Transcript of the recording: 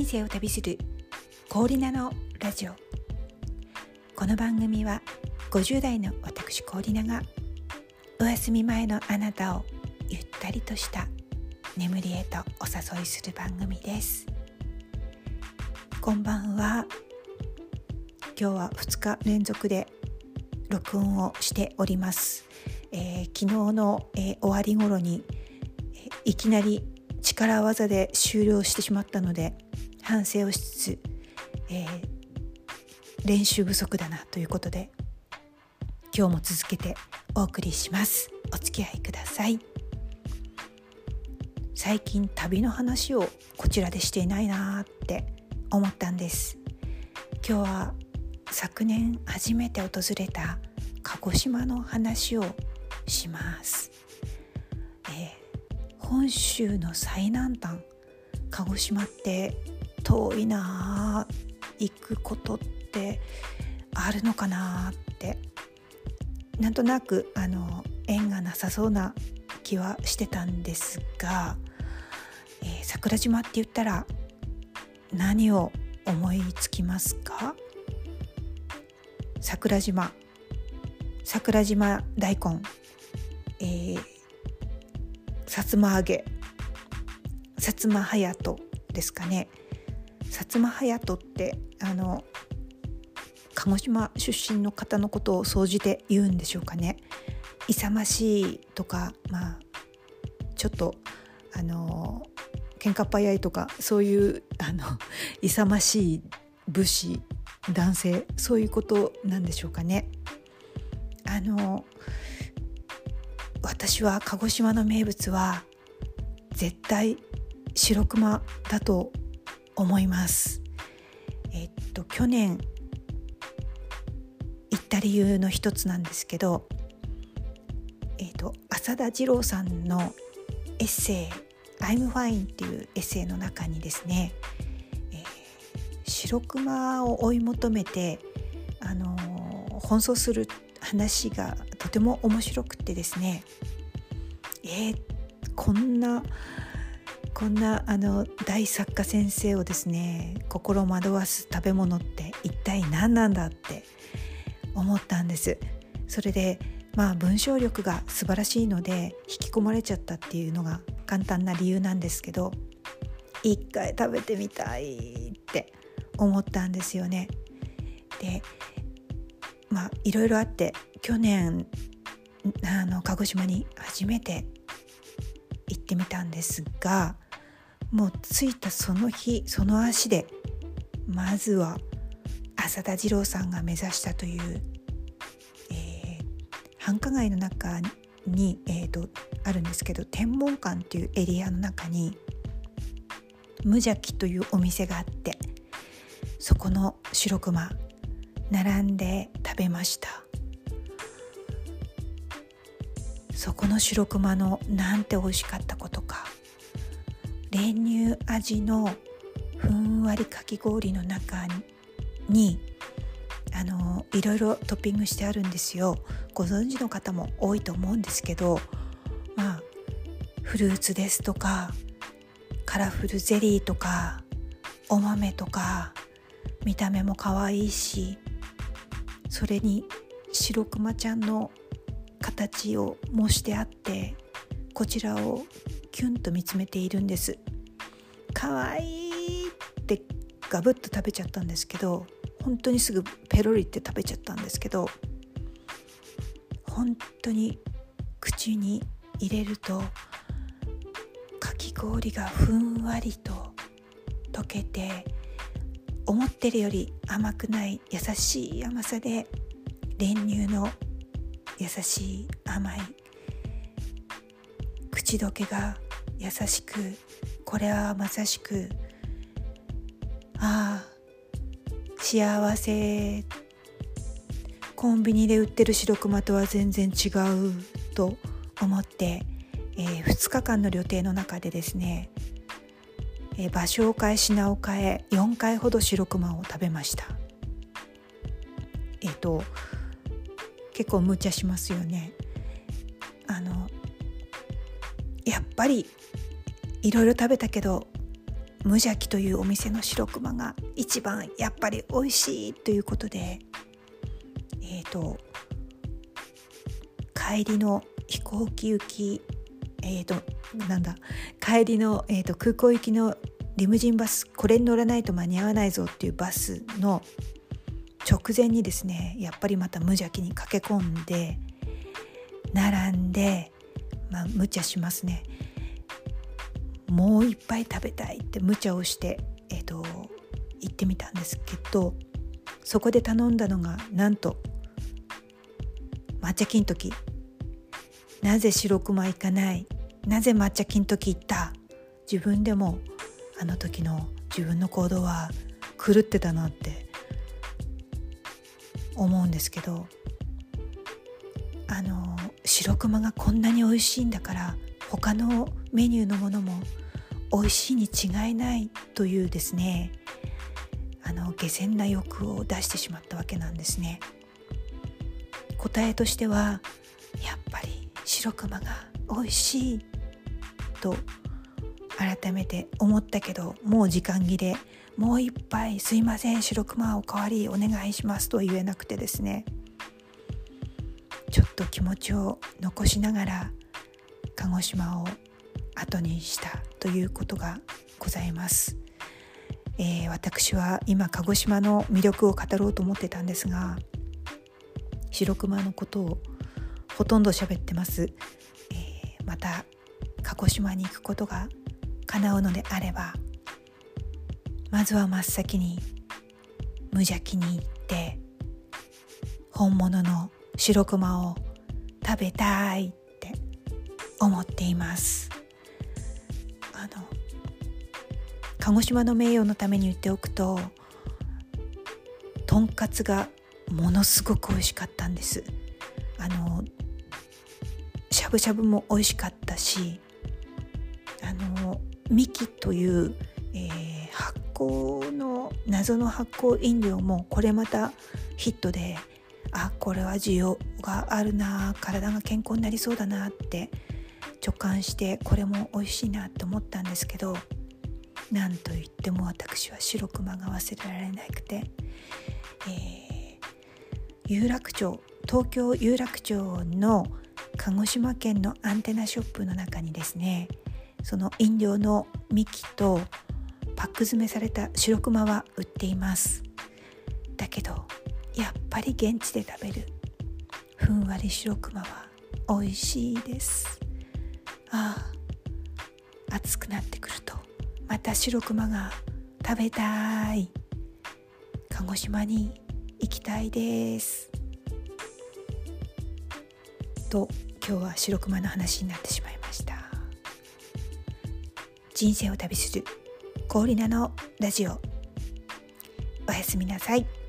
人生を旅する氷菜のラジオ。この番組は50代の私氷菜がお休み前のあなたをゆったりとした眠りへとお誘いする番組です。こんばんは。今日は2日連続で録音をしております、えー、昨日の、えー、終わり頃に、えー、いきなり力技で終了してしまったので反省をしつつ、えー、練習不足だなということで今日も続けてお送りします。お付き合いください。最近旅の話をこちらでしていないなって思ったんです。今日は昨年初めて訪れた鹿児島の話をします、えー、本州の最南端鹿児島って遠いな行くことってあるのかなってなんとなくあの縁がなさそうな気はしてたんですが、えー、桜島って言ったら何を思いつきますか？桜島。桜島大根、えー、薩摩揚げ。薩摩隼人ですかね。薩摩隼人ってあの鹿児島出身の方のことを総じて言うんでしょうかね勇ましいとかまあちょっとあの喧嘩っ早いとかそういうあの勇ましい武士男性そういうことなんでしょうかね。あの私は鹿児島の名物は絶対白熊だと思います。えっと去年行った理由の一つなんですけど、えっと浅田次郎さんのエッセイ「I'm Fine」っていうエッセイの中にですね、えー、白熊を追い求めてあの奔走する話がとても面白くてですねえー、こんなこんなあの大作家先生をですね心惑わす食べ物って一体何なんだって思ったんです。それでまあ文章力が素晴らしいので引き込まれちゃったっていうのが簡単な理由なんですけど一回食べてみたいって思ったんですよね。でまあいろいろあって去年あの鹿児島に初めて行ってみたんですがもう着いたその日その足でまずは浅田次郎さんが目指したという、えー、繁華街の中に、えーと、あるんですけど天文館っていうエリアの中に無邪気というお店があってそこの白熊並んで食べました。そこの白熊のなんて美味しかったことか。練乳味のふんわりかき氷の中にあのいろいろトッピングしてあるんですよ。ご存知の方も多いと思うんですけどまあフルーツですとかカラフルゼリーとかお豆とか見た目も可愛いしそれに白くまちゃんの形を模してあってこちらをキュンと見つめているんです。かわいいってガブッと食べちゃったんですけど本当にすぐペロリって食べちゃったんですけど本当に口に入れるとかき氷がふんわりと溶けて思ってるより甘くない優しい甘さで練乳の優しい甘い口どけが優しくこれはまさしくああ幸せ。コンビニで売ってる白熊とは全然違うと思って、えー、2日間の旅程の中でですねえ場所を変え品を変え4回ほど白熊を食べました。えっ、と結構無茶しますよね。あのやっぱりいろいろ食べたけど無邪気というお店の白熊が一番やっぱり美味しいということでえっ、ー、と帰りの飛行機行きえ、ー、となんだ帰りの、えーと、空港行きのリムジンバスこれに乗らないと間に合わないぞっていうバスの直前にですねやっぱりまた無邪気に駆け込んで並んでまあ無茶しますね。もういっぱい食べたいって無茶をしてえっ、ー、と行ってみたんですけどそこで頼んだのがなんと抹茶金時。なぜ白熊行かない？なぜ抹茶金時行った？自分でもあの時の自分の行動は狂ってたなって思うんですけどあの白熊がこんなに美味しいんだから他のメニューのものも美味しいに違いないというですねあの下船な欲を出してしまったわけなんですね。答えとしてはやっぱり白熊が美味しいと改めて思ったけどもう時間切れもう一杯すいません白熊おかわりお願いしますと言えなくてですね。ちょっと気持ちを残しながら鹿児島を後にしたということがございます、えー、私は今鹿児島の魅力を語ろうと思ってたんですが白熊のことをほとんど喋ってます、えー、また鹿児島に行くことが叶うのであればまずは真っ先に無邪気に行って本物の白熊を食べたいって思っています。あの鹿児島の名誉のために言っておくととんかつがものすごく美味しかったんです。あのしゃぶしゃぶも美味しかったしあのミキという、えー、発酵の謎の発酵飲料もこれまたヒットであこれは需要があるな体が健康になりそうだなって直感してこれも美味しいなって思ったんですけどなんといっても私は白熊が忘れられなくて、えー、有楽町東京有楽町の鹿児島県のアンテナショップの中にですねその飲料の幹とパック詰めされた白熊は売っています。だけどやっぱり現地で食べる。ふんわり白熊は美味しいです。ああ暑くなってくると。また白熊が食べたい。鹿児島に行きたいです。と今日は白熊の話になってしまいました。人生を旅する氷菜のラジオ。おやすみなさい。